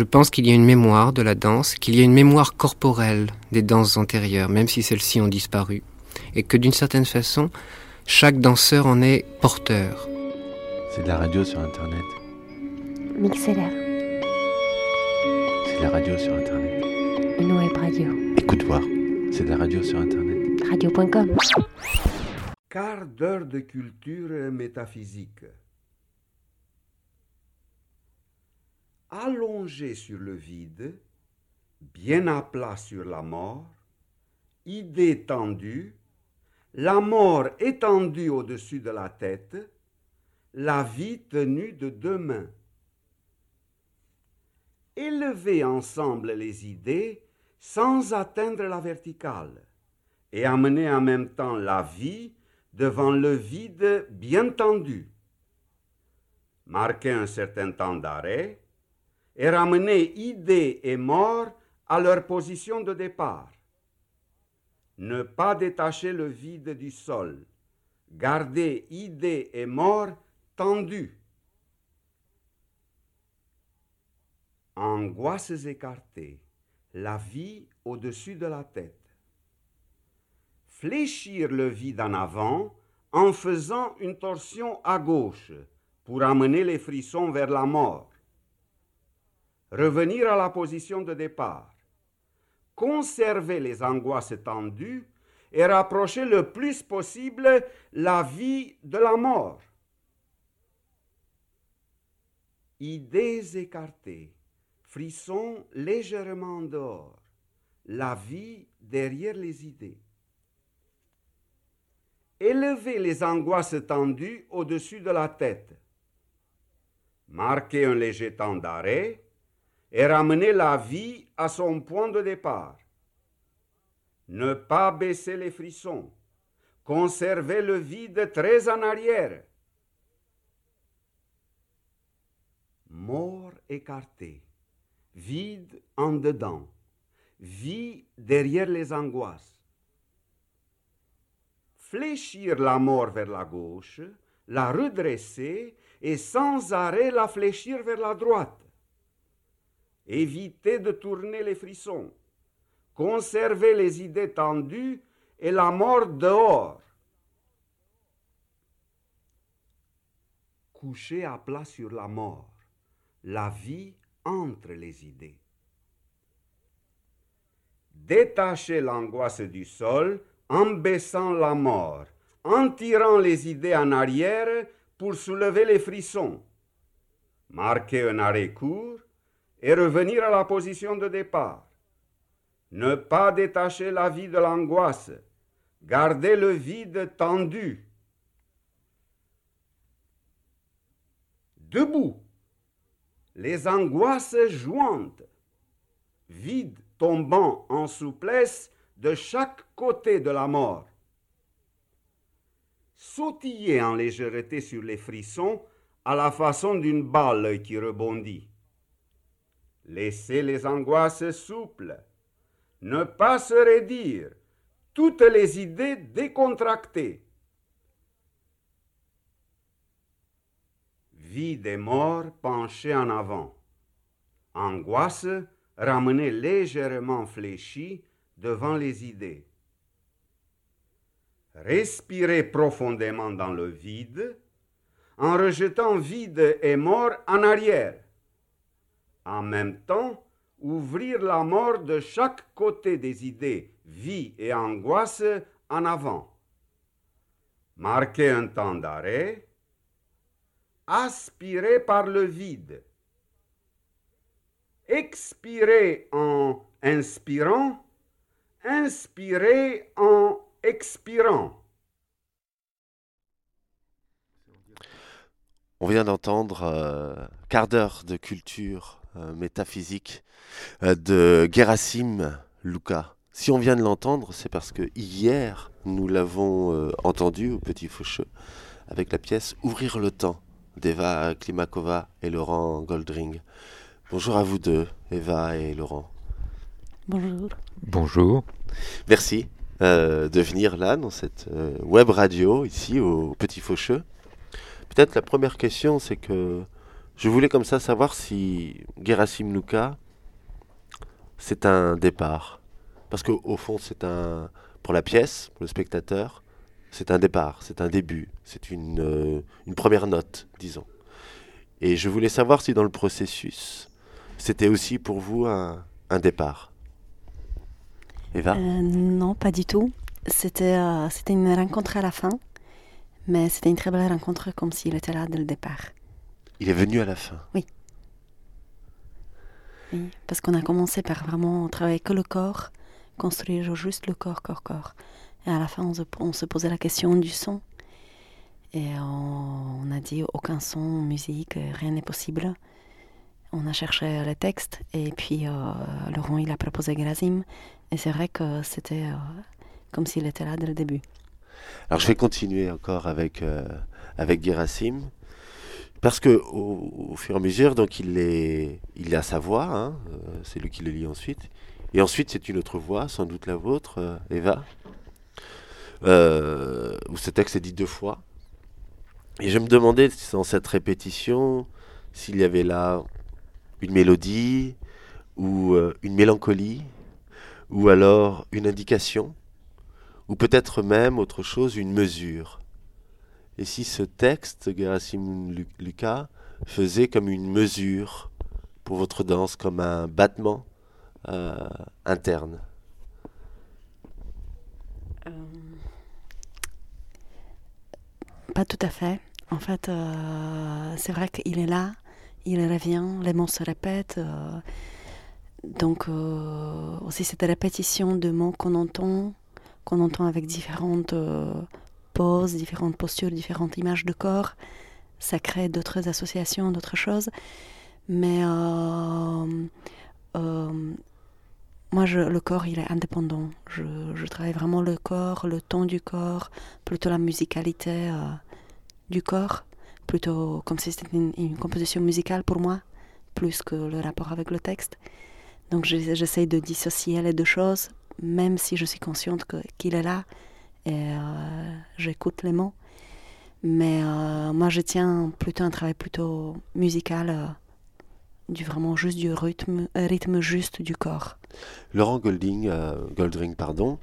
Je pense qu'il y a une mémoire de la danse, qu'il y a une mémoire corporelle des danses antérieures, même si celles-ci ont disparu, et que d'une certaine façon, chaque danseur en est porteur. C'est de la radio sur Internet. Mixeler. C'est de la radio sur Internet. Une web radio. Écoute voir. C'est de la radio sur Internet. Radio.com. Quart d'heure de culture métaphysique. Allongé sur le vide, bien à plat sur la mort, idée tendue, la mort étendue au-dessus de la tête, la vie tenue de deux mains. Élever ensemble les idées sans atteindre la verticale et amener en même temps la vie devant le vide bien tendu. Marquer un certain temps d'arrêt et ramener idées et mort à leur position de départ. Ne pas détacher le vide du sol. Garder idées et mort tendues. Angoisses écartées. La vie au-dessus de la tête fléchir le vide en avant en faisant une torsion à gauche pour amener les frissons vers la mort. Revenir à la position de départ. Conserver les angoisses tendues et rapprocher le plus possible la vie de la mort. Idées écartées, frissons légèrement dehors, la vie derrière les idées élever les angoisses tendues au-dessus de la tête, marquer un léger temps d'arrêt et ramener la vie à son point de départ. Ne pas baisser les frissons, conserver le vide très en arrière. Mort écarté, vide en dedans, vie derrière les angoisses fléchir la mort vers la gauche, la redresser et sans arrêt la fléchir vers la droite. Éviter de tourner les frissons, conserver les idées tendues et la mort dehors. Coucher à plat sur la mort, la vie entre les idées. Détacher l'angoisse du sol en baissant la mort, en tirant les idées en arrière pour soulever les frissons, marquer un arrêt court et revenir à la position de départ. Ne pas détacher la vie de l'angoisse, garder le vide tendu. Debout, les angoisses jointes, vide tombant en souplesse de chaque côté de la mort. Sautiller en légèreté sur les frissons à la façon d'une balle qui rebondit. Laisser les angoisses souples. Ne pas se raidir. Toutes les idées décontractées. Vie des morts penchée en avant. Angoisse ramenée légèrement fléchie devant les idées. Respirez profondément dans le vide en rejetant vide et mort en arrière. En même temps, ouvrir la mort de chaque côté des idées, vie et angoisse en avant. Marquez un temps d'arrêt. Aspirez par le vide. Expirez en inspirant inspirer en expirant. On vient d'entendre euh, quart d'heure de culture métaphysique euh, de Gerasim Luca. Si on vient de l'entendre, c'est parce que hier, nous l'avons entendu au Petit Faucheux avec la pièce Ouvrir le temps d'Eva Klimakova et Laurent Goldring. Bonjour à vous deux, Eva et Laurent. Bonjour. Bonjour. Merci euh, de venir là, dans cette euh, web radio, ici au Petit Faucheux. Peut-être la première question, c'est que Je voulais comme ça savoir si Gerasim Luka, c'est un départ. Parce qu'au fond, c'est un. Pour la pièce, pour le spectateur, c'est un départ, c'est un début, c'est une, euh, une première note, disons. Et je voulais savoir si dans le processus, c'était aussi pour vous un, un départ. Eva? Euh, Non, pas du tout. C'était euh, c'était une rencontre à la fin, mais c'était une très belle rencontre comme s'il était là dès le départ. Il est venu à la fin. Oui, parce qu'on a commencé par vraiment travailler que le corps, construire juste le corps, corps, corps. Et à la fin, on se, on se posait la question du son. Et on, on a dit aucun son, musique, rien n'est possible. On a cherché les textes et puis euh, Laurent il a proposé Grazim et c'est vrai que c'était euh, comme s'il était là dès le début. Alors je vais continuer encore avec, euh, avec Gerasim. Parce que au, fur et à mesure, donc il est, il a sa voix, hein, euh, c'est lui qui le lit ensuite. Et ensuite, c'est une autre voix, sans doute la vôtre, euh, Eva, euh, où ce texte est dit deux fois. Et je me demandais, dans cette répétition, s'il y avait là une mélodie, ou une mélancolie, ou alors une indication, ou peut-être même autre chose, une mesure. Et si ce texte, Gerasim Lu- Lucas, faisait comme une mesure pour votre danse, comme un battement euh, interne? Pas tout à fait. En fait, euh, c'est vrai qu'il est là, il revient, les mots se répètent. euh, donc, euh, aussi cette répétition de mots qu'on entend, qu'on entend avec différentes euh, poses, différentes postures, différentes images de corps, ça crée d'autres associations, d'autres choses. Mais euh, euh, moi, le corps, il est indépendant. Je, travaille vraiment le corps, le ton du corps, plutôt la musicalité euh, du corps, plutôt comme si c'était une, composition musicale pour moi, plus que le rapport avec le texte. Donc j'essaie de dissocier les deux choses, même si je suis consciente qu'il est là et euh, j'écoute les mots. Mais euh, moi, je tiens plutôt un travail plutôt musical, euh, du vraiment juste du rythme, rythme juste du corps. Laurent Golding, Goldring, pardon,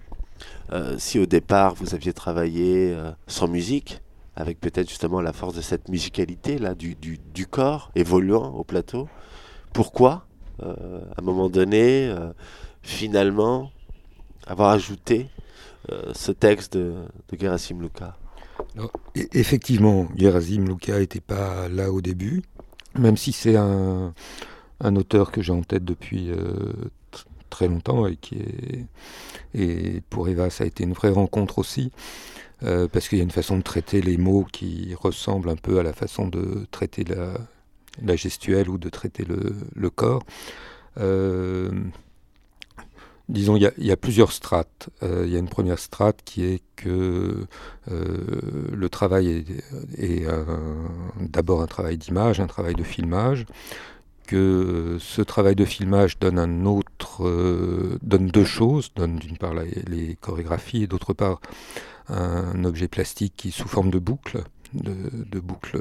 si au départ vous aviez travaillé sans musique, avec peut-être justement la force de cette musicalité là du, du, du corps évoluant au plateau, pourquoi à un moment donné finalement avoir ajouté ce texte de, de Gerasim Luka Alors, e- effectivement, Gerasim Luka n'était pas là au début, même si c'est un, un auteur que j'ai en tête depuis euh, tr- très longtemps et qui est pour Eva ça a été une vraie rencontre aussi euh, parce qu'il y a une façon de traiter les mots qui ressemble un peu à la façon de traiter la, gestuelle ou de traiter le, corps. Euh, Disons, il y, a, plusieurs strates. Euh, il y a une première strate qui est que euh, le travail est, d'abord un travail d'image, un travail de filmage, que ce travail de filmage donne un autre, euh, donne deux choses, donne d'une part les chorégraphies et d'autre part un objet plastique qui sous forme de boucle, de, de boucle,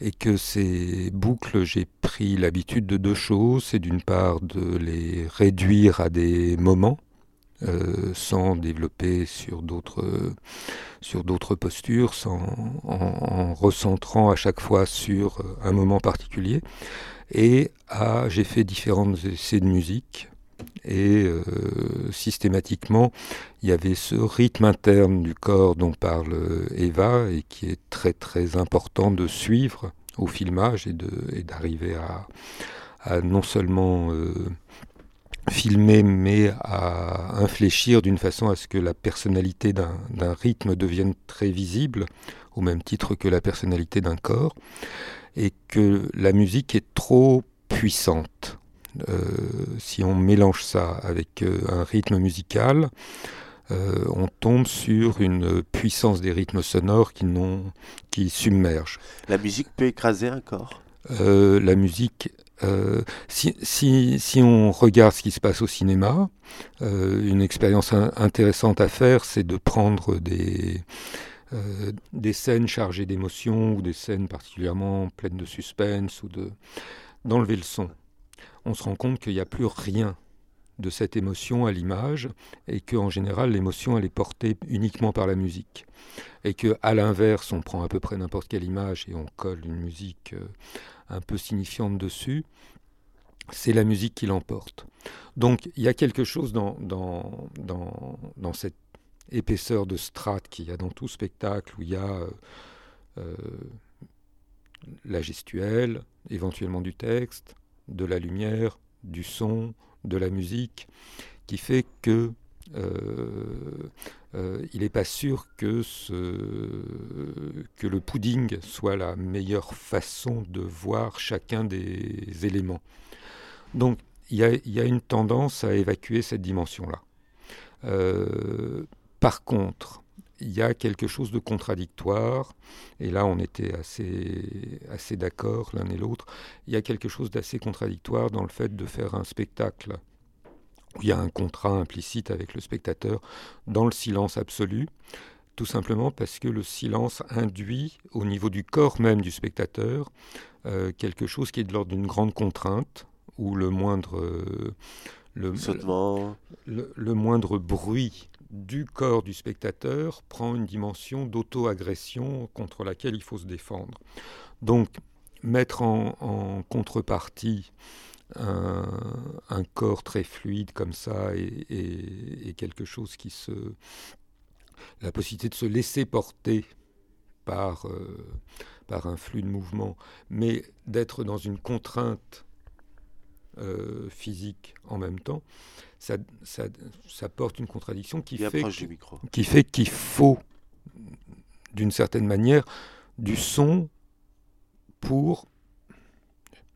et que ces boucles, j'ai pris l'habitude de deux choses, c'est d'une part de les réduire à des moments, euh, sans développer sur d'autres postures, sans, en, en recentrant à chaque fois sur un moment particulier. Et à, j'ai fait différents essais de musique. Et euh, systématiquement, il y avait ce rythme interne du corps dont parle euh, Eva et qui est très très important de suivre au filmage et, d'arriver à, non seulement euh, filmer mais à infléchir d'une façon à ce que la personnalité d'un rythme devienne très visible au même titre que la personnalité d'un corps et que la musique est trop puissante. Euh, si on mélange ça avec euh, un rythme musical, euh, on tombe sur une puissance des rythmes sonores qui, qui submergent. La musique peut écraser un corps? Euh, la musique, euh, si, si, si on regarde ce qui se passe au cinéma, une expérience in- intéressante à faire, c'est de prendre des, des scènes chargées d'émotions ou des scènes particulièrement pleines de suspense ou de d'enlever le son. On se rend compte qu'il n'y a plus rien de cette émotion à l'image et qu'en général l'émotion elle est portée uniquement par la musique. Et que à l'inverse on prend à peu près n'importe quelle image et on colle une musique euh, un peu signifiante dessus c'est la musique qui l'emporte. Donc il y a quelque chose dans cette épaisseur de strate qu'il y a dans tout spectacle où il y a euh, euh, la gestuelle, éventuellement du texte, de la lumière, du son, de la musique, qui fait que euh, il n'est pas sûr que, le pudding soit la meilleure façon de voir chacun des éléments. Donc il y, y, a une tendance à évacuer cette dimension-là. Euh, par contre, il y a quelque chose de contradictoire, et là on était assez, d'accord l'un et l'autre, il y a quelque chose d'assez contradictoire dans le fait de faire un spectacle où il y a un contrat implicite avec le spectateur dans le silence absolu, tout simplement parce que le silence induit au niveau du corps même du spectateur euh, quelque chose qui est de l'ordre d'une grande contrainte, où le moindre... le, le, le, moindre bruit du corps du spectateur prend une dimension d'auto-agression contre laquelle il faut se défendre. Donc, mettre en, en contrepartie un, un, corps très fluide comme ça et, et, et, quelque chose qui se. la possibilité de se laisser porter par, euh, par un flux de mouvement, mais d'être dans une contrainte euh, physique en même temps, ça, ça, ça porte une contradiction qui fait, qui fait qu'il faut, d'une certaine manière, du son pour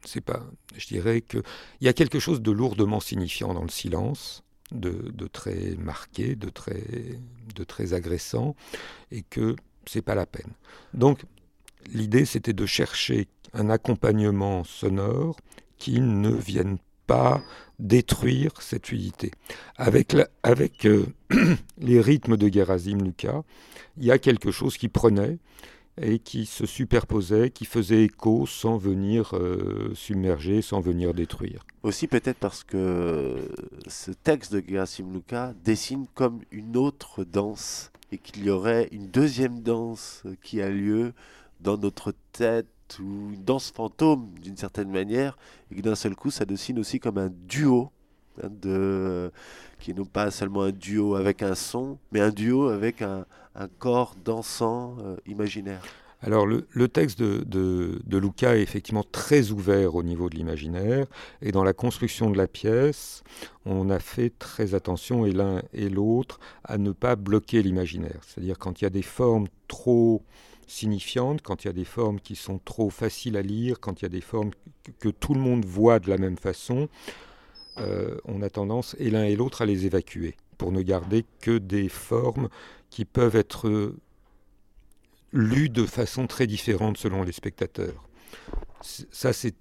c'est pas, je dirais que il y a quelque chose de lourdement signifiant dans le silence, de, de, très marqué, de très, de très agressant, et que c'est pas la peine. Donc l'idée c'était de chercher un accompagnement sonore qui ne vienne pas détruire cette fluidité. Avec euh, les rythmes de Gerasim Lucas, il y a quelque chose qui prenait et qui se superposait, qui faisait écho sans venir euh, submerger, sans venir détruire. Aussi peut-être parce que ce texte de Gerasim Lucas dessine comme une autre danse et qu'il y aurait une deuxième danse qui a lieu dans notre tête ou une danse fantôme d'une certaine manière, et que d'un seul coup ça dessine aussi comme un duo, hein, de, qui n'est pas seulement un duo avec un son, mais un duo avec un, corps dansant euh, imaginaire. Alors le, le texte de, de, de, Luca est effectivement très ouvert au niveau de l'imaginaire et dans la construction de la pièce, on a fait très attention et l'un et l'autre à ne pas bloquer l'imaginaire. C'est-à-dire quand il y a des formes trop signifiantes, quand il y a des formes qui sont trop faciles à lire, quand il y a des formes que, tout le monde voit de la même façon, euh, on a tendance, et l'un et l'autre, à les évacuer, pour ne garder que des formes qui peuvent être lues de façon très différente selon les spectateurs. Ça, c'est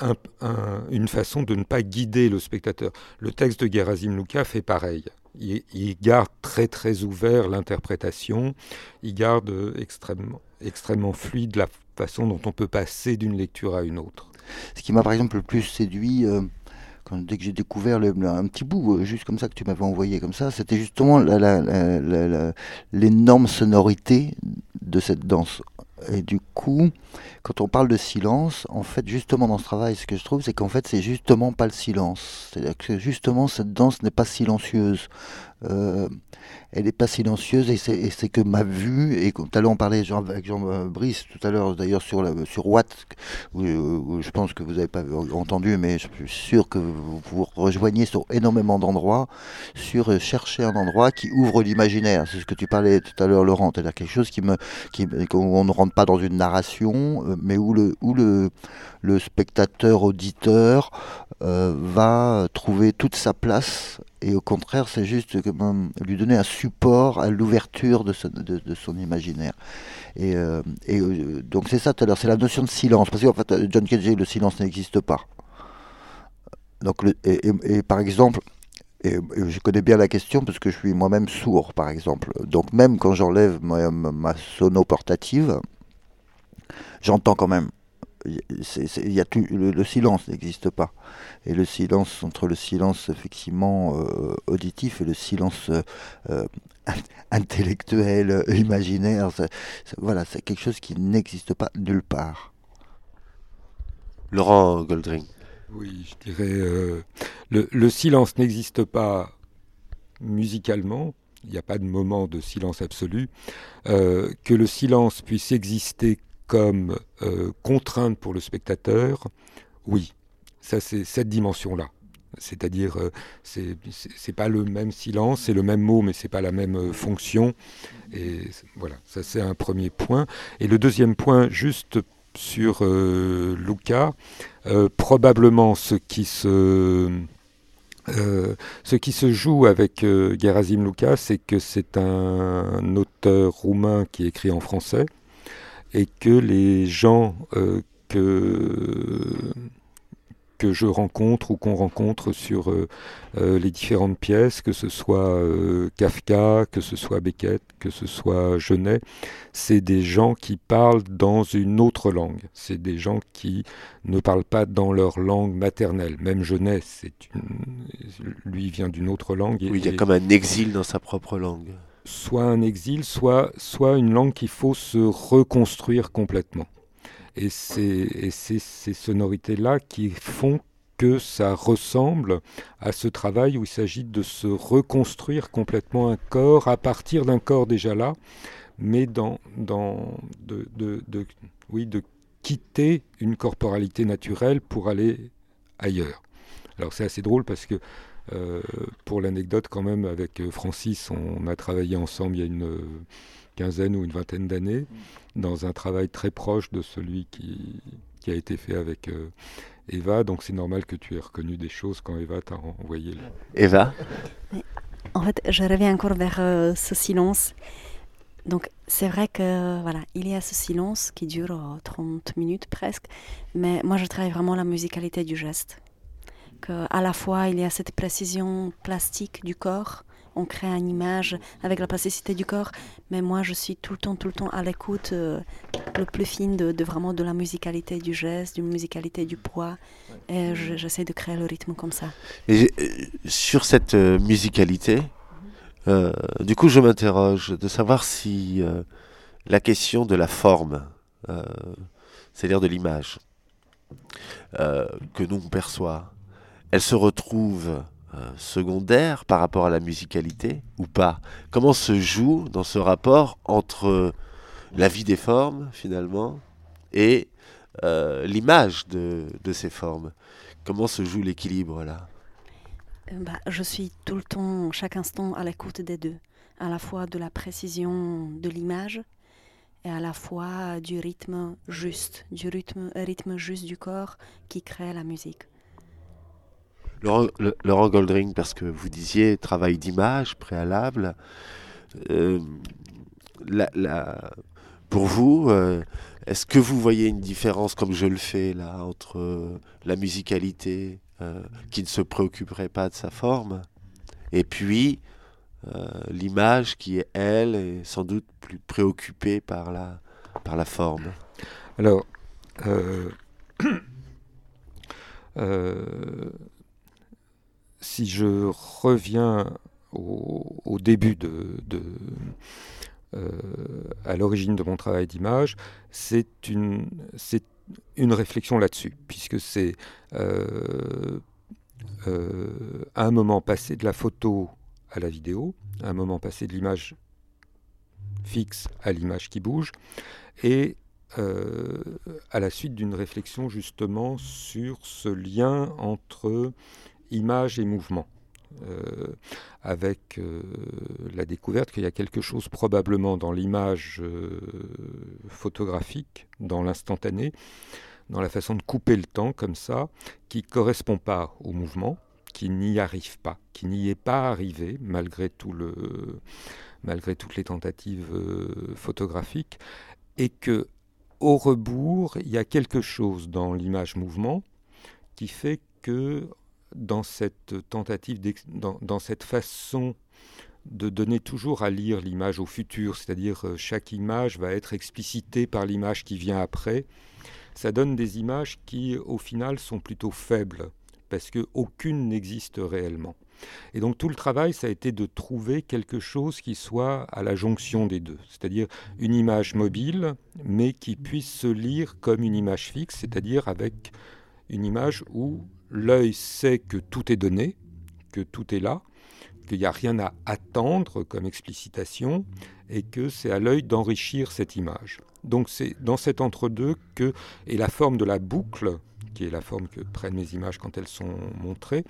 un, un, une façon de ne pas guider le spectateur. Le texte de Gerasim Luka fait pareil il, garde très très ouvert l'interprétation, il garde extrêmement, extrêmement fluide la façon dont on peut passer d'une lecture à une autre. Ce qui m'a par exemple le plus séduit, euh, quand, dès que j'ai découvert un petit bout, euh, juste comme ça que tu m'avais envoyé comme ça, c'était justement l'énorme sonorité de cette danse. Et du coup, quand on parle de silence, en fait, justement dans ce travail, ce que je trouve, c'est qu'en fait, c'est justement pas le silence. C'est-à-dire que justement, cette danse n'est pas silencieuse. Euh, elle n'est pas silencieuse et c'est que ma vue, et tout à l'heure on parlait avec Jean Brice, tout à l'heure d'ailleurs sur, sur Watt, où, où, je pense que vous n'avez pas entendu, mais je suis sûr que vous vous rejoignez sur énormément d'endroits, sur chercher un endroit qui ouvre l'imaginaire. C'est ce que tu parlais tout à l'heure, Laurent, c'est-à-dire quelque chose qui me, qui, où on ne rentre pas dans une narration, mais où le, où le, le spectateur auditeur euh, va trouver toute sa place et au contraire c'est juste lui donner un support à l'ouverture de, son imaginaire et, euh, euh, donc c'est ça tout à l'heure c'est la notion de silence parce qu'en fait John Cage le silence n'existe pas donc et, par exemple et, je connais bien la question parce que je suis moi-même sourd, par exemple. Donc même quand j'enlève ma, ma, sono portative, j'entends quand même. Il y a tout, le, silence n'existe pas. Et le silence, entre le silence effectivement euh, auditif et le silence euh, intellectuel, imaginaire, voilà, c'est quelque chose qui n'existe pas nulle part. Laurent Goldring. Oui, je dirais, euh, le, silence n'existe pas musicalement, il n'y a pas de moment de silence absolu. Euh, que le silence puisse exister comme euh, contrainte pour le spectateur, oui, ça c'est cette dimension-là. C'est-à-dire, c'est c'est pas le même silence, c'est le même mot, mais c'est pas la même fonction. Et voilà, ça c'est un premier point. Et le deuxième point, juste sur euh, Luca. Euh, probablement ce qui se euh, ce qui se joue avec Gerasim Luca, c'est que c'est un auteur roumain qui écrit en français et que les gens que que je rencontre ou qu'on rencontre sur euh, euh, les différentes pièces, que ce soit euh, Kafka, que ce soit Beckett, que ce soit Genet, c'est des gens qui parlent dans une autre langue. C'est des gens qui ne parlent pas dans leur langue maternelle. Même Genet, c'est lui vient d'une autre langue. oui, il y a comme un exil dans sa propre langue. Soit un exil, soit, soit une langue qu'il faut se reconstruire complètement. Et c'est ces sonorités-là qui font que ça ressemble à ce travail où il s'agit de se reconstruire complètement un corps à partir d'un corps déjà là, mais dans, dans de, de, oui, de quitter une corporalité naturelle pour aller ailleurs. Alors c'est assez drôle parce que pour l'anecdote quand même avec euh, Francis, on a travaillé ensemble il y a une quinzaine ou une vingtaine d'années, dans un travail très proche de celui qui, qui a été fait avec euh, Eva. Donc c'est normal que tu aies reconnu des choses quand Eva t'a envoyé. Le... Eva En fait, je reviens encore vers euh, ce silence. Donc c'est vrai que voilà, il y a ce silence qui dure 30 euh, minutes presque, mais moi je travaille vraiment la musicalité du geste. Que à la fois il y a cette précision plastique du corps, on crée une image avec la plasticité du corps, mais moi je suis tout le temps, tout le temps à l'écoute euh, le plus fine de, vraiment de la musicalité du geste, du musicalité du poids, et j'essaie de créer le rythme comme ça. Et euh, sur cette euh, musicalité, du coup je m'interroge de savoir si la question de la forme, c'est-à-dire de l'image, que nous on perçoit, elle se retrouve euh, secondaire par rapport à la musicalité ou pas? Comment se joue dans ce rapport entre la vie des formes finalement et euh, l'image de, ces formes? Comment se joue l'équilibre là? Euh, bah, Je suis tout le temps, chaque instant, à l'écoute des deux, à la fois de la précision de l'image et à la fois du rythme juste, du rythme, rythme juste du corps qui crée la musique. Laurent, Goldring, parce que vous disiez travail d'image préalable. Euh, pour vous, euh, est-ce que vous voyez une différence, comme je le fais là, entre euh, la musicalité qui ne se préoccuperait pas de sa forme et puis l'image qui, est, elle, est sans doute plus préoccupée par la, par la forme? Alors, si je reviens au, début de, euh, à l'origine de mon travail d'image, c'est une, une réflexion là-dessus, puisque c'est euh, euh, un moment passé de la photo à la vidéo, un moment passé de l'image fixe à l'image qui bouge, et à la suite d'une réflexion justement sur ce lien entre image et mouvement. Euh, avec euh, la découverte qu'il y a quelque chose probablement dans l'image euh, photographique, dans l'instantané, dans la façon de couper le temps comme ça, qui ne correspond pas au mouvement, qui n'y arrive pas, qui n'y est pas arrivé malgré, tout le, malgré toutes les tentatives photographiques, et que au rebours, il y a quelque chose dans l'image mouvement qui fait que dans cette tentative, dans, cette façon de donner toujours à lire l'image au futur, c'est-à-dire euh, chaque image va être explicitée par l'image qui vient après, ça donne des images qui, au final, sont plutôt faibles, parce qu'aucune n'existe réellement. Et donc tout le travail, ça a été de trouver quelque chose qui soit à la jonction des deux, c'est-à-dire une image mobile, mais qui puisse se lire comme une image fixe, c'est-à-dire avec une image où l'œil sait que tout est donné, que tout est là, qu'il n'y a rien à attendre comme explicitation, et que c'est à l'œil d'enrichir cette image. Donc c'est dans cet entre-deux que, et la forme de la boucle, qui est la forme que prennent mes images quand elles sont montrées,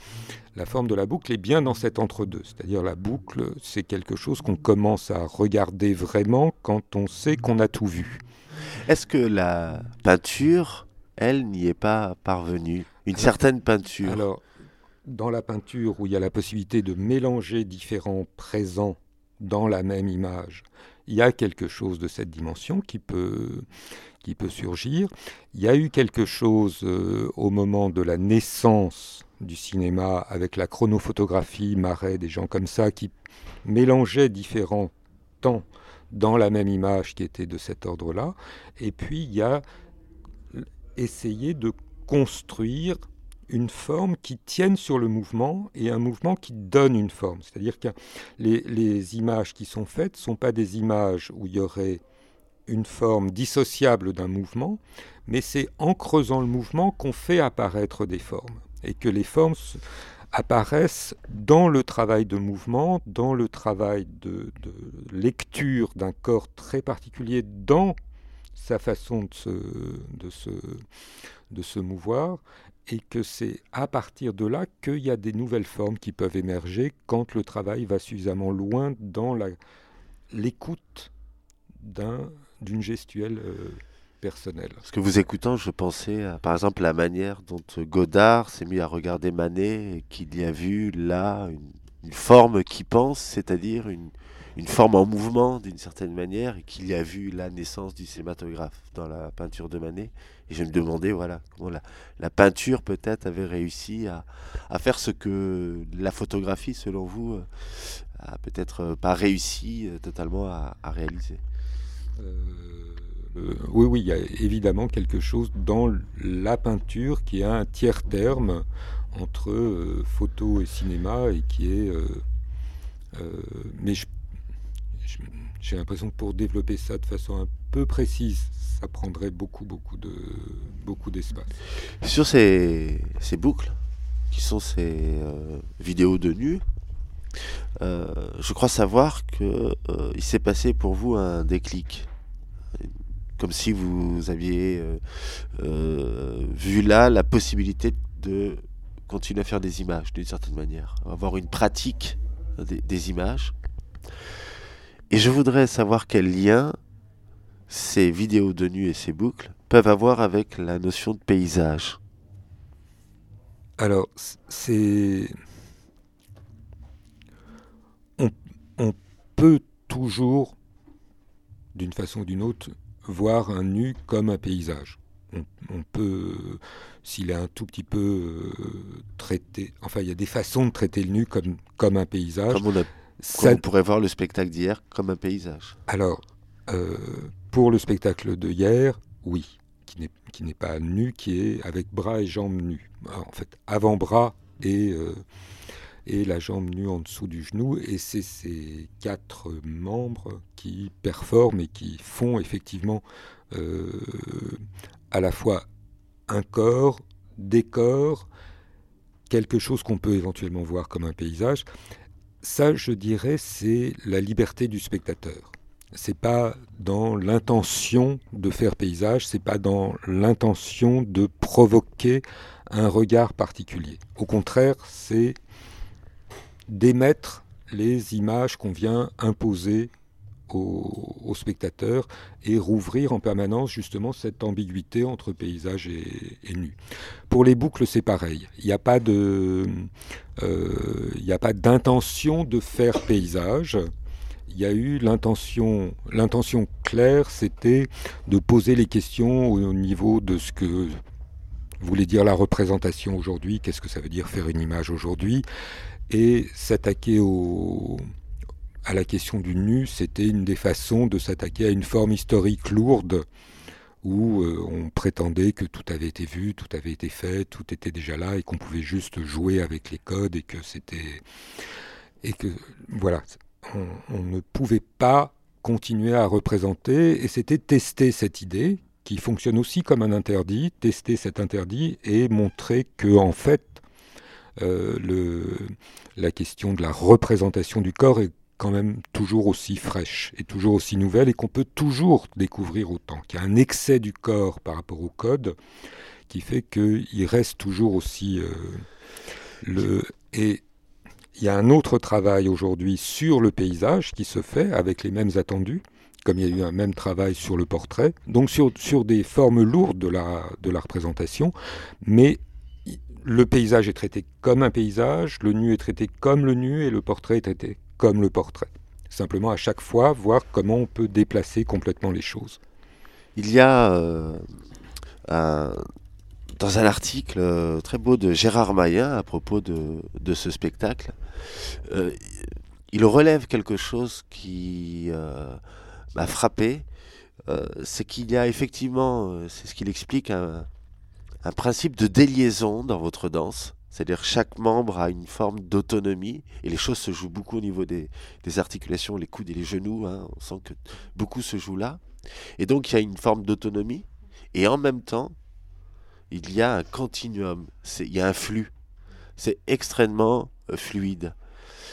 la forme de la boucle est bien dans cet entre-deux. C'est-à-dire la boucle, c'est quelque chose qu'on commence à regarder vraiment quand on sait qu'on a tout vu. Est-ce que la peinture, elle, n'y est pas parvenue? Une certaine peinture Alors, dans la peinture où il y a la possibilité de mélanger différents présents dans la même image, il y a quelque chose de cette dimension qui peut, qui peut surgir. Il y a eu quelque chose euh, au moment de la naissance du cinéma avec la chronophotographie, Marais, des gens comme ça, qui mélangeaient différents temps dans la même image qui était de cet ordre-là. Et puis il y a essayé de construire une forme qui tienne sur le mouvement et un mouvement qui donne une forme. C'est-à-dire que les, images qui sont faites ne sont pas des images où il y aurait une forme dissociable d'un mouvement, mais c'est en creusant le mouvement qu'on fait apparaître des formes et que les formes apparaissent dans le travail de mouvement, dans le travail de, lecture d'un corps très particulier, dans sa façon de se, de se mouvoir, et que c'est à partir de là qu'il y a des nouvelles formes qui peuvent émerger quand le travail va suffisamment loin dans l'écoute d'un d'une gestuelle euh, personnelle. Parce que vous écoutant, je pensais à, par exemple, la manière dont Godard s'est mis à regarder Manet et qu'il y a vu là une, forme qui pense, c'est-à-dire une, une forme en mouvement d'une certaine manière, et qu'il y a vu la naissance du cinématographe dans la peinture de Manet. Et je me demandais, voilà, comment la, peinture peut-être avait réussi à, faire ce que la photographie, selon vous, euh, a peut-être pas réussi euh, totalement à, réaliser. Euh, euh, oui, oui, il y a évidemment quelque chose dans la peinture qui a un tiers terme entre euh, photo et cinéma et qui est. mais j'ai l'impression que pour développer ça de façon un peu précise, ça prendrait beaucoup, beaucoup de beaucoup d'espace. Sur ces, ces, boucles, qui sont ces vidéos de nu, euh, je crois savoir qu'il euh, il s'est passé pour vous un déclic. Comme si vous aviez euh, vu là la possibilité de continuer à faire des images d'une certaine manière, avoir une pratique des images. Et je voudrais savoir quel lien ces vidéos de nu et ces boucles peuvent avoir avec la notion de paysage. Alors, c'est on peut toujours, d'une façon ou d'une autre, voir un nu comme un paysage. On, peut, s'il est un tout petit peu euh, traité, enfin il y a des façons de traiter le nu comme, comme un paysage. Comme on, on pourrait voir le spectacle d'hier comme un paysage. Alors, euh, pour le spectacle de hier, oui, qui n'est pas nu, qui est avec bras et jambes nus. En fait, avant-bras et, euh, et la jambe nue en dessous du genou. Et c'est ces quatre membres qui performent et qui font effectivement euh, à la fois un corps, des corps, quelque chose qu'on peut éventuellement voir comme un paysage. Ça, je dirais, c'est la liberté du spectateur. C'est pas dans l'intention de faire paysage, c'est pas dans l'intention de provoquer un regard particulier. Au contraire, c'est d'émettre les images qu'on vient imposer aux, spectateurs et rouvrir en permanence justement cette ambiguïté entre paysage et, nu. Pour les boucles, c'est pareil. Il n'y a pas de, euh, il a pas d'intention de faire paysage. Il y a eu l'intention, l'intention claire, c'était de poser les questions au niveau de ce que voulait dire la représentation aujourd'hui, qu'est-ce que ça veut dire faire une image aujourd'hui, et s'attaquer au, à la question du nu, c'était une des façons de s'attaquer à une forme historique lourde où euh, on prétendait que tout avait été vu, tout avait été fait, tout était déjà là et qu'on pouvait juste jouer avec les codes et que c'était et que voilà, on, ne pouvait pas continuer à représenter et c'était tester cette idée qui fonctionne aussi comme un interdit, tester cet interdit et montrer que en fait euh, le, la question de la représentation du corps est même toujours aussi fraîche et toujours aussi nouvelle et qu'on peut toujours découvrir autant, qu'il y a un excès du corps par rapport au code qui fait qu'il reste toujours aussi euh, le et il y a un autre travail aujourd'hui sur le paysage qui se fait avec les mêmes attendus, comme il y a eu un même travail sur le portrait, donc sur, sur des formes lourdes de la, de la représentation, mais le paysage est traité comme un paysage, le nu est traité comme le nu et le portrait est traité comme le portrait. Simplement à chaque fois voir comment on peut déplacer complètement les choses. Il y a euh, dans un article euh, très beau de Gérard Mayen à propos de, ce spectacle, euh, il relève quelque chose qui m'a frappé, c'est qu'il y a effectivement, c'est ce qu'il explique, un, un, principe de déliaison dans votre danse. C'est-à-dire chaque membre a une forme d'autonomie et les choses se jouent beaucoup au niveau des, articulations, les coudes et les genoux. Hein, on sent que beaucoup se joue là. Et donc il y a une forme d'autonomie et en même temps, il y a un continuum, il y a un flux. C'est extrêmement euh, fluide.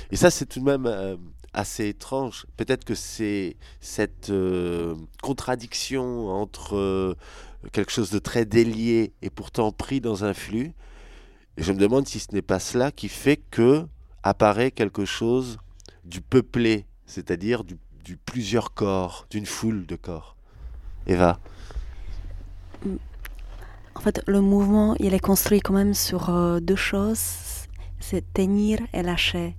Et ça, c'est tout de même euh, assez étrange. Peut-être que c'est cette euh, contradiction entre quelque chose de très délié et pourtant pris dans un flux. Je me demande si ce n'est pas cela qui fait que apparaît quelque chose du peuplé, c'est-à-dire du, du plusieurs corps, d'une foule de corps. Eva En fait, le mouvement, il est construit quand même sur euh, deux choses, c'est tenir et lâcher.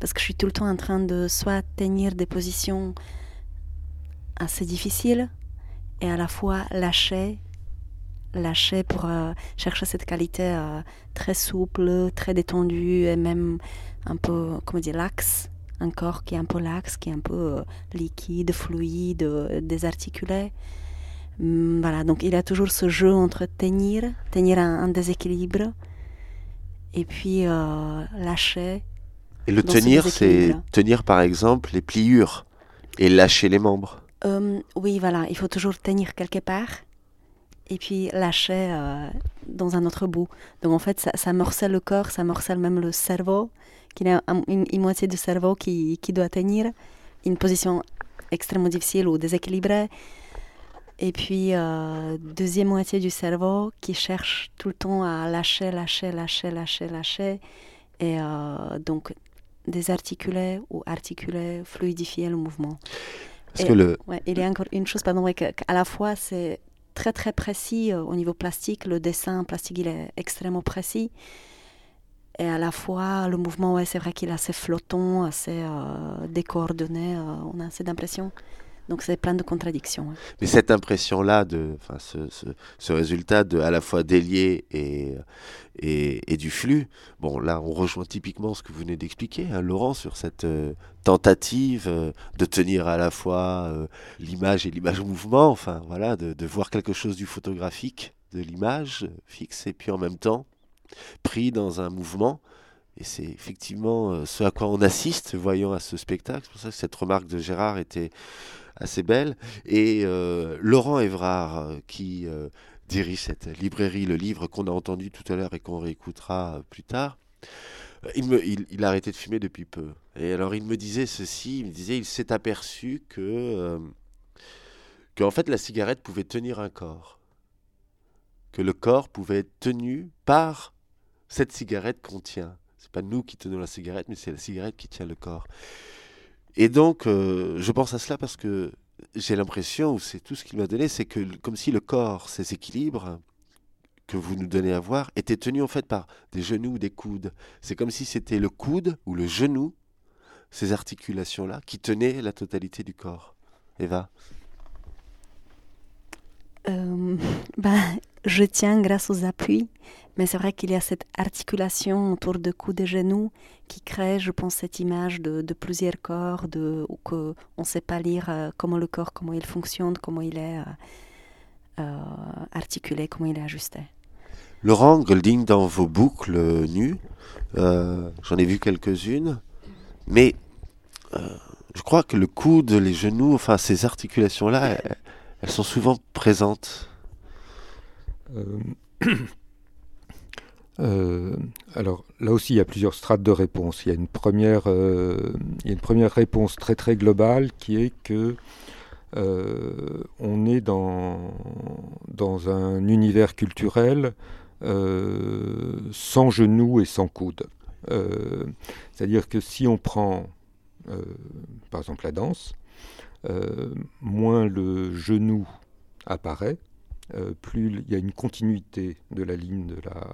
Parce que je suis tout le temps en train de soit tenir des positions assez difficiles et à la fois lâcher, lâcher pour euh, chercher cette qualité euh, très souple, très détendue et même un peu, comment dire, laxe. Un corps qui est un peu laxe, qui est un peu euh, liquide, fluide, désarticulé. Mm, voilà, donc il y a toujours ce jeu entre tenir, tenir un, un déséquilibre, et puis lâcher. Et le tenir, c'est tenir par exemple les pliures et lâcher les membres. Euh, oui, voilà, il faut toujours tenir quelque part et puis lâcher euh, dans un autre bout. Donc en fait, ça, ça, morcelle le corps, ça morcelle même le cerveau, qu'il y a une, une, moitié du cerveau qui, qui doit tenir une position extrêmement difficile ou déséquilibrée. Et puis, euh, deuxième moitié du cerveau qui cherche tout le temps à lâcher, lâcher, lâcher, lâcher, lâcher. Et euh, donc, désarticuler ou articuler, fluidifier le mouvement. Parce et, que le... ouais, il y a encore une chose, pardon, ouais, qu'à la fois, c'est très, très précis euh, au niveau plastique. Le dessin plastique, il est extrêmement précis. Et à la fois, le mouvement, ouais, c'est vrai qu'il est assez flottant, assez euh, décoordonné. on a assez d'impression. Donc c'est plein de contradictions. Hein. Mais cette impression-là, ce, ce, résultat de à la fois délié et, et, et, du flux, bon là on rejoint typiquement ce que vous venez d'expliquer, hein, Laurent, sur cette euh, tentative euh, de tenir à la fois euh, l'image et l'image mouvement, enfin voilà, de, de, voir quelque chose du photographique, de l'image fixe, et puis en même temps pris dans un mouvement. Et c'est effectivement ce à quoi on assiste, voyant à ce spectacle. C'est pour ça que cette remarque de Gérard était assez belle. Et euh, Laurent Évrard, euh, qui euh, dirige cette librairie, le livre qu'on a entendu tout à l'heure et qu'on réécoutera plus tard, il, il, a arrêté de fumer depuis peu. Et alors il me disait ceci, il me disait, il s'est aperçu que, euh, fait la cigarette pouvait tenir un corps. Que le corps pouvait être tenu par cette cigarette qu'on tient. C'est pas nous qui tenons la cigarette, mais c'est la cigarette qui tient le corps. Et donc, euh, je pense à cela parce que j'ai l'impression, ou c'est tout ce qu'il m'a donné, c'est que comme si le corps, ces équilibres que vous nous donnez à voir, étaient tenus en fait par des genoux ou des coudes. C'est comme si c'était le coude ou le genou, ces articulations-là, qui tenaient la totalité du corps. Eva? Euh, ben, je tiens grâce aux appuis, mais c'est vrai qu'il y a cette articulation autour de coups de genoux qui crée, je pense, cette image de, plusieurs corps, de, où que on ne sait pas lire euh, comment le corps, comment il fonctionne, comment il est euh, euh, articulé, comment il est ajusté. Laurent Golding, dans vos boucles nues, j'en ai vu quelques-unes, mais je crois que le coude, les genoux, enfin ces articulations-là, elles, sont souvent présentes. Euh, alors là aussi, il y a plusieurs strates de réponse. Il y a une première, euh, une première réponse très très globale qui est que euh, on est dans, dans un univers culturel sans genoux et sans coude. C'est-à-dire que si on prend par exemple la danse, moins le genou apparaît, euh, plus il y a une continuité de la ligne de la,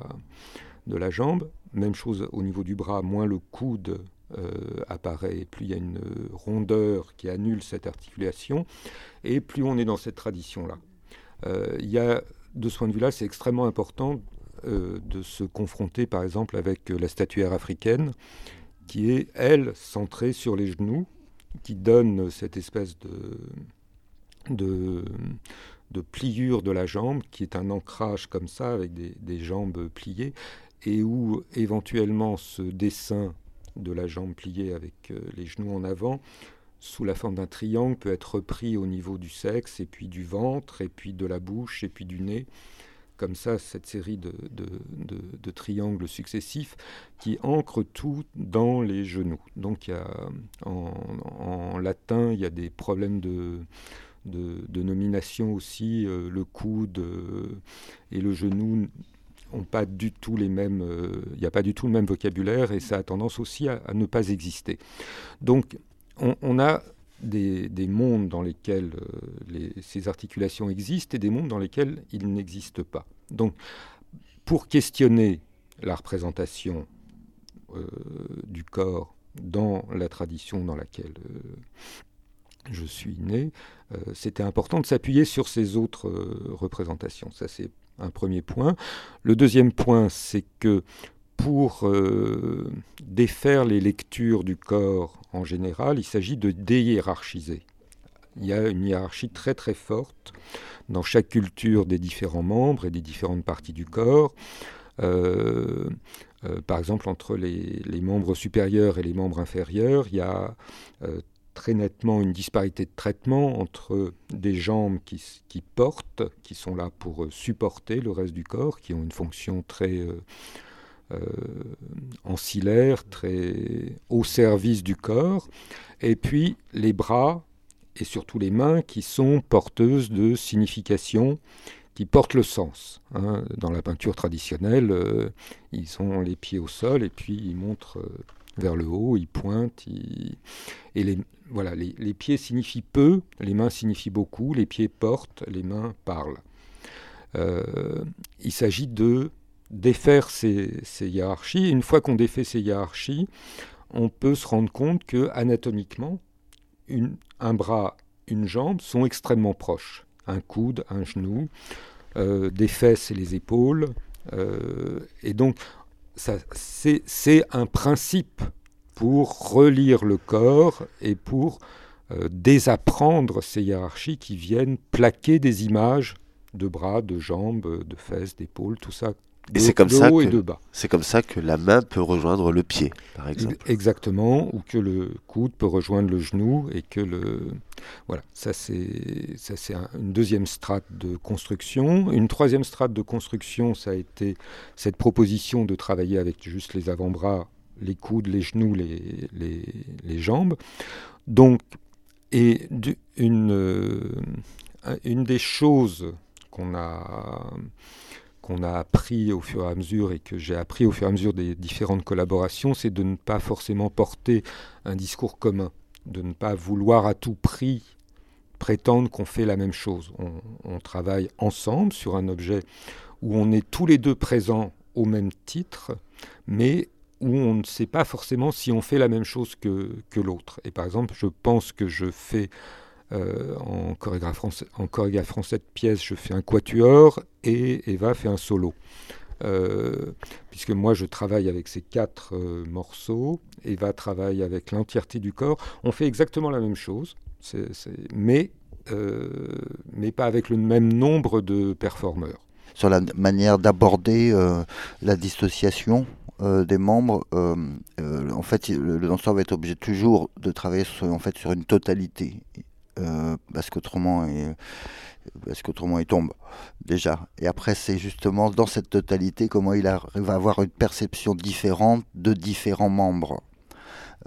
de la jambe. Même chose au niveau du bras, moins le coude euh, apparaît, plus il y a une rondeur qui annule cette articulation, et plus on est dans cette tradition-là. Euh, il y a, de ce point de vue-là, c'est extrêmement important de se confronter, par exemple, avec la statuaire africaine, qui est, elle, centrée sur les genoux, qui donne cette espèce de, de, de pliure de la jambe, qui est un ancrage comme ça, avec des, jambes pliées, et où éventuellement ce dessin de la jambe pliée avec euh, les genoux en avant, sous la forme d'un triangle, peut être repris au niveau du sexe, et puis du ventre, et puis de la bouche, et puis du nez. Comme ça, cette série de, triangles successifs qui ancrent tout dans les genoux. Donc, en latin, il y a des problèmes de, de, nomination aussi, euh, le coude euh, et le genou ont pas du tout les mêmes, euh, il n'y a pas du tout le même vocabulaire et ça a tendance aussi à, ne pas exister. Donc on, a des, mondes dans lesquels ces articulations existent et des mondes dans lesquels ils n'existent pas. Donc pour questionner la représentation du corps dans la tradition dans laquelle je suis né, euh, c'était important de s'appuyer sur ces autres euh, représentations. Ça, c'est un premier point. Le deuxième point, c'est que pour euh, défaire les lectures du corps en général, il s'agit de déhiérarchiser. Il y a une hiérarchie très très forte dans chaque culture des différents membres et des différentes parties du corps. par exemple, entre les, les, membres supérieurs et les membres inférieurs, il y a très nettement une disparité de traitement entre des jambes qui, qui, portent, qui sont là pour euh, supporter le reste du corps, qui ont une fonction très euh, euh, ancillaire, très au service du corps, et puis les bras et surtout les mains qui sont porteuses de signification qui portent le sens. Hein. Dans la peinture traditionnelle, ils ont les pieds au sol et puis ils montrent vers le haut, ils pointent, et les, pieds signifient peu, les mains signifient beaucoup, les pieds portent, les mains parlent. Euh, il s'agit de défaire ces, hiérarchies. une fois qu'on défait ces hiérarchies, on peut se rendre compte que anatomiquement, un bras, une jambe sont extrêmement proches. Un coude, un genou, euh, des fesses et les épaules. Euh, et donc, c'est un principe pour relire le corps et pour euh, désapprendre ces hiérarchies qui viennent plaquer des images de bras, de jambes, de fesses, d'épaules, tout ça. Et c'est comme ça que c'est comme ça que la main peut rejoindre le pied, par exemple. Exactement, ou que le coude peut rejoindre le genou et que le voilà, ça c'est ça c'est une deuxième strate de construction. Une troisième strate de construction, ça a été cette proposition de travailler avec juste les avant-bras les coudes, les genoux, les, les, jambes. Donc, et une, euh, une des choses qu'on a, qu'on a appris au fur et à mesure et que j'ai appris au fur et à mesure des différentes collaborations, c'est de ne pas forcément porter un discours commun, de ne pas vouloir à tout prix prétendre qu'on fait la même chose. On, on, travaille ensemble sur un objet où on est tous les deux présents au même titre, mais où on ne sait pas forcément si on fait la même chose que, que l'autre. Et par exemple, je pense que je fais Euh, en, chorégraphant cette pièce, je fais un quatuor et Eva fait un solo. Euh, puisque moi je travaille avec ces quatre euh, morceaux, Eva travaille avec l'entièreté du corps. On fait exactement la même chose, mais, mais pas avec le même nombre de performeurs. Sur la manière d'aborder la dissociation des membres, en fait, le, danseur va être obligé toujours de travailler en fait, sur une totalité. Euh, parce qu'autrement il, parce qu'autrement il tombe déjà. Et après c'est justement dans cette totalité comment il arrive à avoir une perception différente de différents membres.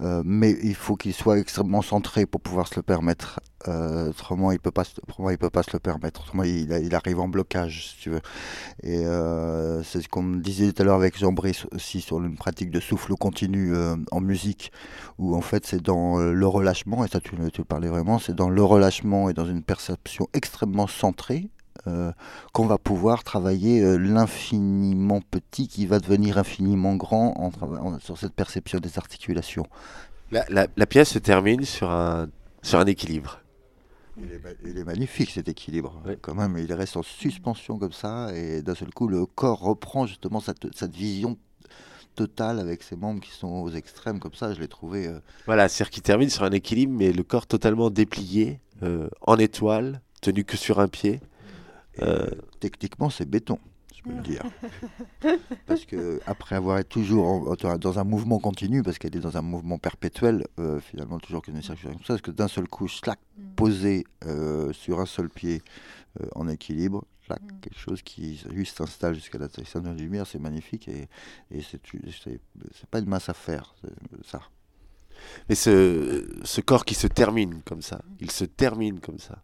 Euh, mais il faut qu'il soit extrêmement centré pour pouvoir se le permettre. Euh, autrement, il peut pas, il peut pas se le permettre. Autrement, il, arrive en blocage, si tu veux. Et euh, c'est ce qu'on me disait tout à l'heure avec Jean-Brice aussi sur une pratique de souffle continu en musique, où en fait c'est dans le relâchement, et ça tu parlais vraiment, c'est dans le relâchement et dans une perception extrêmement centrée euh, qu'on va pouvoir travailler euh, l'infiniment petit qui va devenir infiniment grand en, sur cette perception des articulations. La, pièce se termine sur un, sur un équilibre. Il est, magnifique cet équilibre, quand même. Il reste en suspension comme ça, et d'un seul coup, le corps reprend justement cette, cette vision totale avec ses membres qui sont aux extrêmes comme ça. Je l'ai trouvé. Euh, voilà, c'est-à-dire qu'il termine sur un équilibre, mais le corps totalement déplié, en étoile, tenu que sur un pied. Euh, techniquement, c'est béton, je peux le dire. parce que après avoir été toujours dans un mouvement continu, parce qu'elle est dans un mouvement perpétuel, euh, finalement toujours qu'une circulation comme ça, parce que d'un seul coup, slack, mm. posé euh, sur un seul pied en équilibre, mm. quelque chose qui juste s'installe jusqu'à la de lumière, c'est magnifique et, et c'est pas une masse à faire, ça. Mais ce, ce corps qui se termine comme ça, il se termine comme ça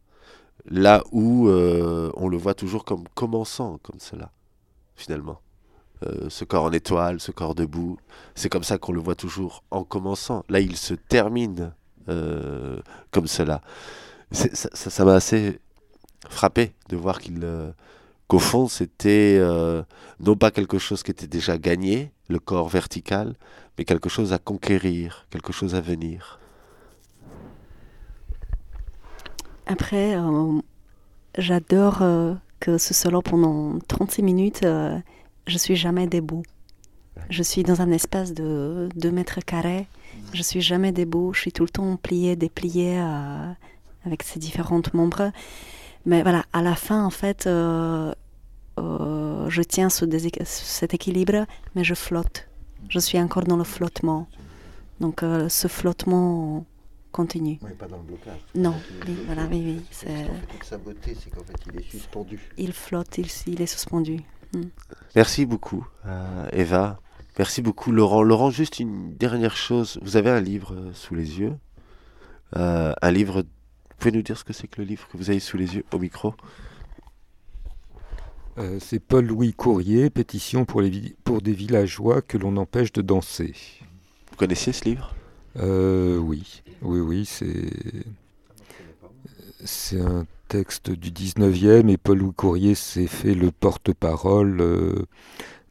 là où euh, on le voit toujours comme commençant comme cela, finalement. Euh, ce corps en étoile, ce corps debout, c'est comme ça qu'on le voit toujours en commençant. Là, il se termine euh, comme cela. Ça m'a assez frappé de voir qu'au fond, c'était non pas quelque chose qui était déjà gagné, le corps vertical, mais quelque chose à conquérir, quelque chose à venir. Après, euh, j'adore euh, que ce solo pendant 36 minutes, euh, je suis jamais debout. Je suis dans un espace de 2 mètres carrés. Je suis jamais debout. Je suis tout le temps pliée, dépliée avec ces différentes membres. Mais voilà, à la fin, en fait, je tiens ce cet équilibre, mais je flotte. Je suis encore dans le flottement. Donc, ce flottement continue. Oui, pas dans le blocage. Non, oui, voilà, oui, oui. C'est... Sa beauté, c'est qu'en fait, il est suspendu. Il flotte, il, il est suspendu. Hmm. Merci beaucoup, euh, Eva. Merci beaucoup, Laurent. Laurent, juste une dernière chose. Vous avez un livre euh, sous les yeux. Euh, un livre. Vous pouvez nous dire ce que c'est que le livre que vous avez sous les yeux au micro? C'est Paul-Louis Courrier, pétition pour, les pour des villageois que l'on empêche de danser. Vous connaissiez ce livre? Euh, Oui, oui, oui, c'est. Un texte du 19e et Paul-Louis Courrier s'est fait le porte-parole euh,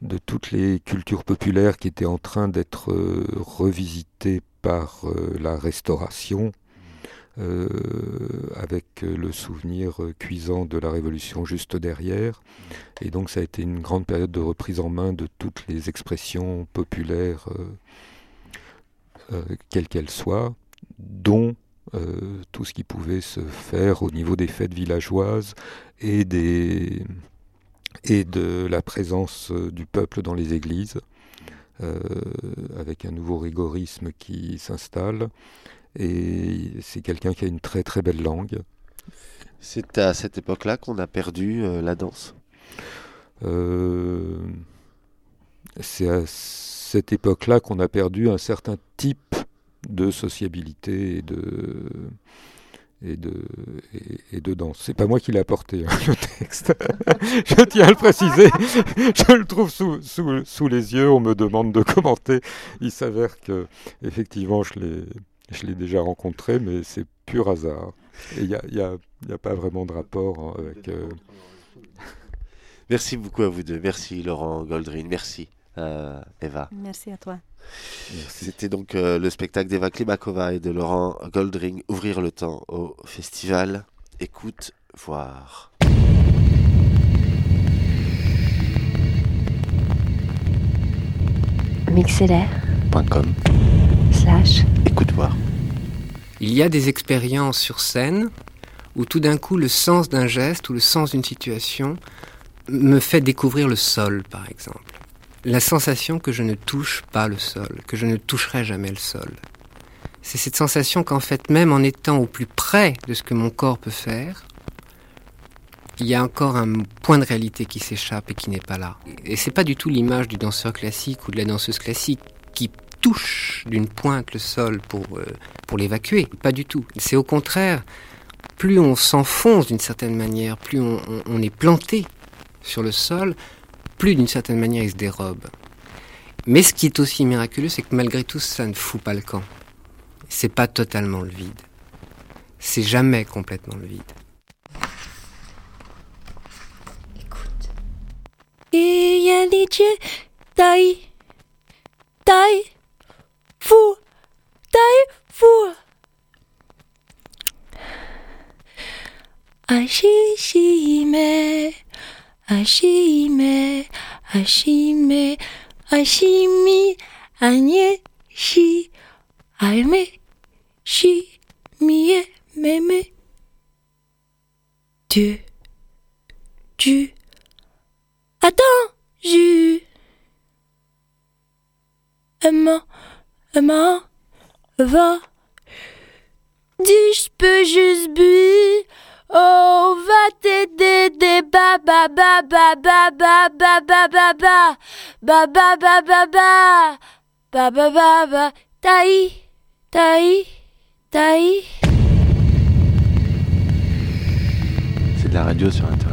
de toutes les cultures populaires qui étaient en train d'être euh, revisitées par la restauration. avec le souvenir cuisant de la Révolution juste derrière. Et donc ça a été une grande période de reprise en main de toutes les expressions populaires euh, quelle qu'elle soit, dont euh, tout ce qui pouvait se faire au niveau des fêtes villageoises et, des, et de la présence euh, du peuple dans les églises, avec un nouveau rigorisme qui s'installe. Et c'est quelqu'un qui a une très très belle langue. C'est à cette époque-là qu'on a perdu la danse? C'est à cette époque-là qu'on a perdu un certain type de sociabilité et de, et de, et, de danse. C'est pas moi qui l'ai apporté, hein, le texte. je tiens à le préciser. je le trouve sous, sous, sous, les yeux. On me demande de commenter. Il s'avère que, effectivement, je l'ai, je l'ai déjà rencontré, mais c'est pur hasard. Il n'y a, y a, y a, pas vraiment de rapport hein, avec. Euh, Merci beaucoup à vous deux. Merci Laurent Goldrin. Merci euh, Eva. Merci à toi. C'était donc euh, le spectacle d'Eva Klimakova et de Laurent Goldring, Ouvrir le temps au festival. Écoute, voir. mixlr.com slash écoute voir. Il y a des expériences sur scène où tout d'un coup le sens d'un geste ou le sens d'une situation me fait découvrir le sol, par exemple. La sensation que je ne touche pas le sol, que je ne toucherai jamais le sol. C'est cette sensation qu'en fait, même en étant au plus près de ce que mon corps peut faire, il y a encore un point de réalité qui s'échappe et qui n'est pas là. Et c'est pas du tout l'image du danseur classique ou de la danseuse classique qui touche d'une pointe le sol pour, euh, pour l'évacuer. Pas du tout. C'est au contraire, plus on s'enfonce d'une certaine manière, plus on, on, est planté sur le sol, plus d'une certaine manière il se dérobe. Mais ce qui est aussi miraculeux, c'est que malgré tout, ça ne fout pas le camp. C'est pas totalement le vide. C'est jamais complètement le vide. Il y a fou, taille, fou. Ashime, ashime, ashimi, anye, shi, aime, shi, mie, meme. Dieu, Dieu. Attends, Ju. Emma, Emma, va. Dis, je juste bu. Oh, va t'aider des ba ba ba ba ba ba ba ba ba ba ba ba ba ba ba ba ba ba ba taï taï taï C'est de la radio sur internet.